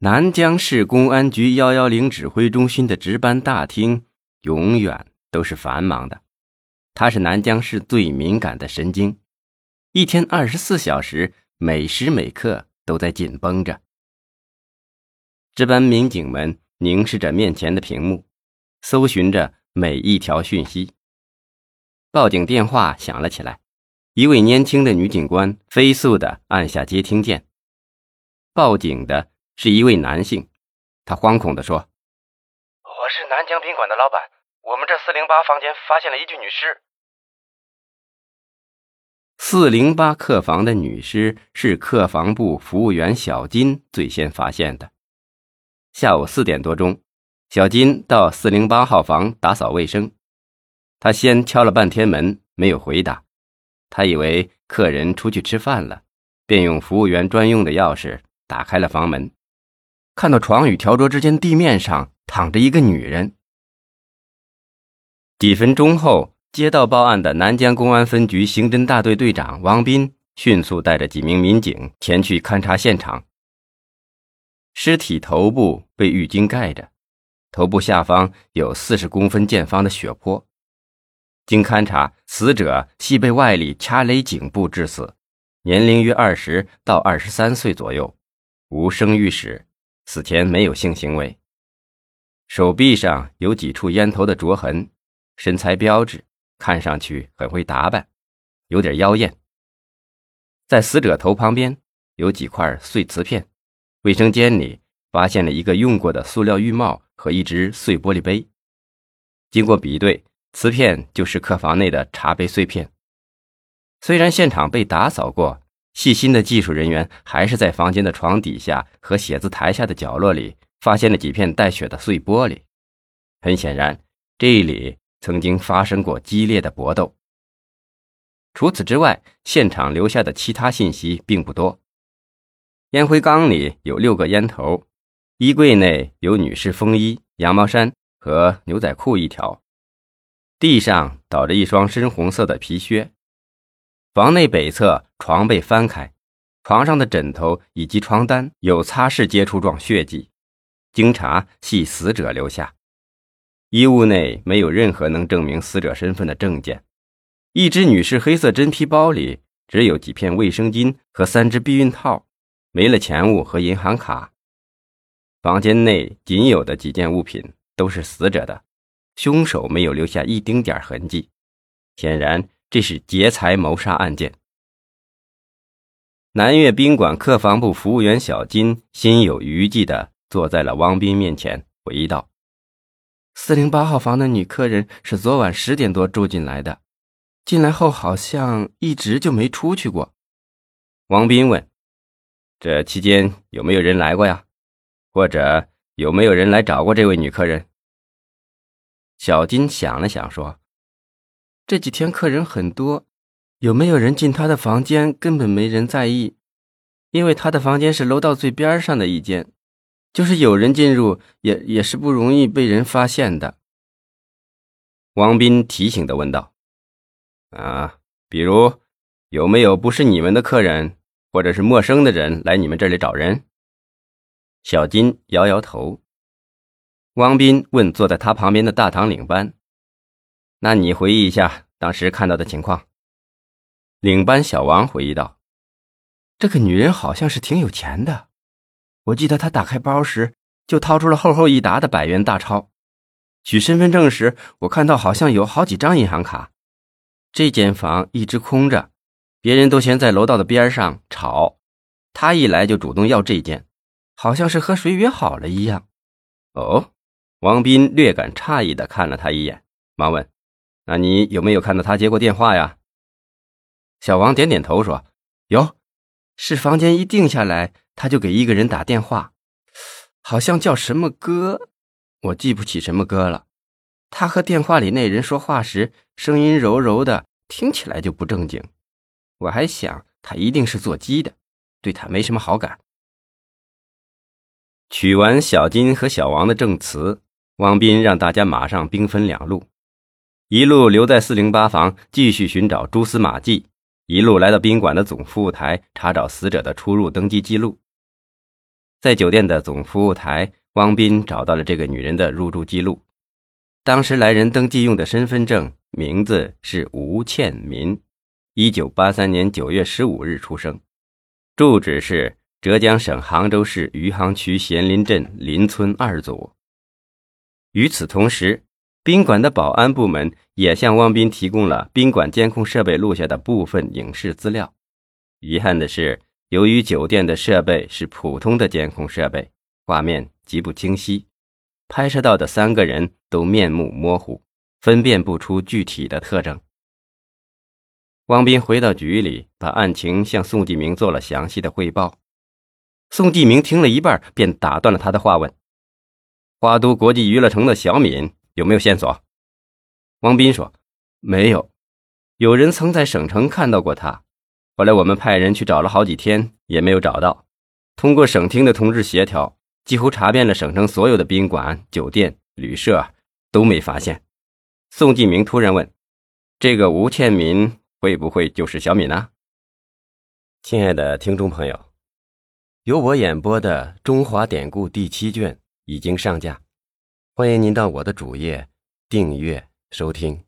南江市公安局幺幺零指挥中心的值班大厅永远都是繁忙的，它是南江市最敏感的神经，一天二十四小时，每时每刻都在紧绷着。值班民警们凝视着面前的屏幕，搜寻着每一条讯息。报警电话响了起来，一位年轻的女警官飞速地按下接听键。报警的是一位男性，他惶恐地说：“我是南江宾馆的老板，我们这四零八房间发现了一具女尸。”四零八客房的女尸是客房部服务员小金最先发现的。下午四点多钟，小金到四零八号房打扫卫生。他先敲了半天门，没有回答。他以为客人出去吃饭了，便用服务员专用的钥匙打开了房门，看到床与条桌之间地面上躺着一个女人。几分钟后，接到报案的南江公安分局刑侦大队队长王斌迅速带着几名民警前去勘察现场。尸体头部被浴巾盖着，头部下方有四十公分见方的血泊。经勘查，死者系被外力掐勒颈部致死，年龄约二十到二十三岁左右，无生育史，死前没有性行为。手臂上有几处烟头的灼痕，身材标致，看上去很会打扮，有点妖艳。在死者头旁边有几块碎瓷片，卫生间里发现了一个用过的塑料浴帽和一只碎玻璃杯，经过比对。瓷片就是客房内的茶杯碎片。虽然现场被打扫过，细心的技术人员还是在房间的床底下和写字台下的角落里发现了几片带血的碎玻璃。很显然，这里曾经发生过激烈的搏斗。除此之外，现场留下的其他信息并不多。烟灰缸里有六个烟头，衣柜内有女士风衣、羊毛衫和牛仔裤一条。地上倒着一双深红色的皮靴，房内北侧床被翻开，床上的枕头以及床单有擦拭接触状血迹，经查系死者留下。衣物内没有任何能证明死者身份的证件，一只女士黑色真皮包里只有几片卫生巾和三只避孕套，没了钱物和银行卡。房间内仅有的几件物品都是死者的。凶手没有留下一丁点痕迹，显然这是劫财谋杀案件。南岳宾馆客房部服务员小金心有余悸地坐在了汪斌面前，回忆道：“四零八号房的女客人是昨晚十点多住进来的，进来后好像一直就没出去过。”汪斌问：“这期间有没有人来过呀？或者有没有人来找过这位女客人？”小金想了想，说：“这几天客人很多，有没有人进他的房间，根本没人在意，因为他的房间是楼道最边上的一间，就是有人进入，也也是不容易被人发现的。”王斌提醒的问道：“啊，比如有没有不是你们的客人，或者是陌生的人来你们这里找人？”小金摇摇头。汪斌问坐在他旁边的大堂领班：“那你回忆一下当时看到的情况。”领班小王回忆道：“这个女人好像是挺有钱的，我记得她打开包时就掏出了厚厚一沓的百元大钞。取身份证时，我看到好像有好几张银行卡。这间房一直空着，别人都先在楼道的边上吵，她一来就主动要这间，好像是和谁约好了一样。”哦。王斌略感诧异的看了他一眼，忙问：“那你有没有看到他接过电话呀？”小王点点头说：“有，是房间一定下来，他就给一个人打电话，好像叫什么哥，我记不起什么哥了。他和电话里那人说话时，声音柔柔的，听起来就不正经。我还想他一定是做鸡的，对他没什么好感。”取完小金和小王的证词。王斌让大家马上兵分两路，一路留在四零八房继续寻找蛛丝马迹，一路来到宾馆的总服务台查找死者的出入登记记录。在酒店的总服务台，汪斌找到了这个女人的入住记录。当时来人登记用的身份证名字是吴倩民，一九八三年九月十五日出生，住址是浙江省杭州市余杭区咸林镇林村二组。与此同时，宾馆的保安部门也向汪斌提供了宾馆监控设备录下的部分影视资料。遗憾的是，由于酒店的设备是普通的监控设备，画面极不清晰，拍摄到的三个人都面目模糊，分辨不出具体的特征。汪斌回到局里，把案情向宋继明做了详细的汇报。宋继明听了一半，便打断了他的话，问：“花都国际娱乐城的小敏有没有线索？”汪斌说：“没有，有人曾在省城看到过他。”后来我们派人去找了好几天，也没有找到。通过省厅的同志协调，几乎查遍了省城所有的宾馆、酒店、旅社，都没发现。宋继明突然问：“这个吴倩民会不会就是小敏呢？”亲爱的听众朋友，由我演播的《中华典故》第七卷已经上架，欢迎您到我的主页订阅收听。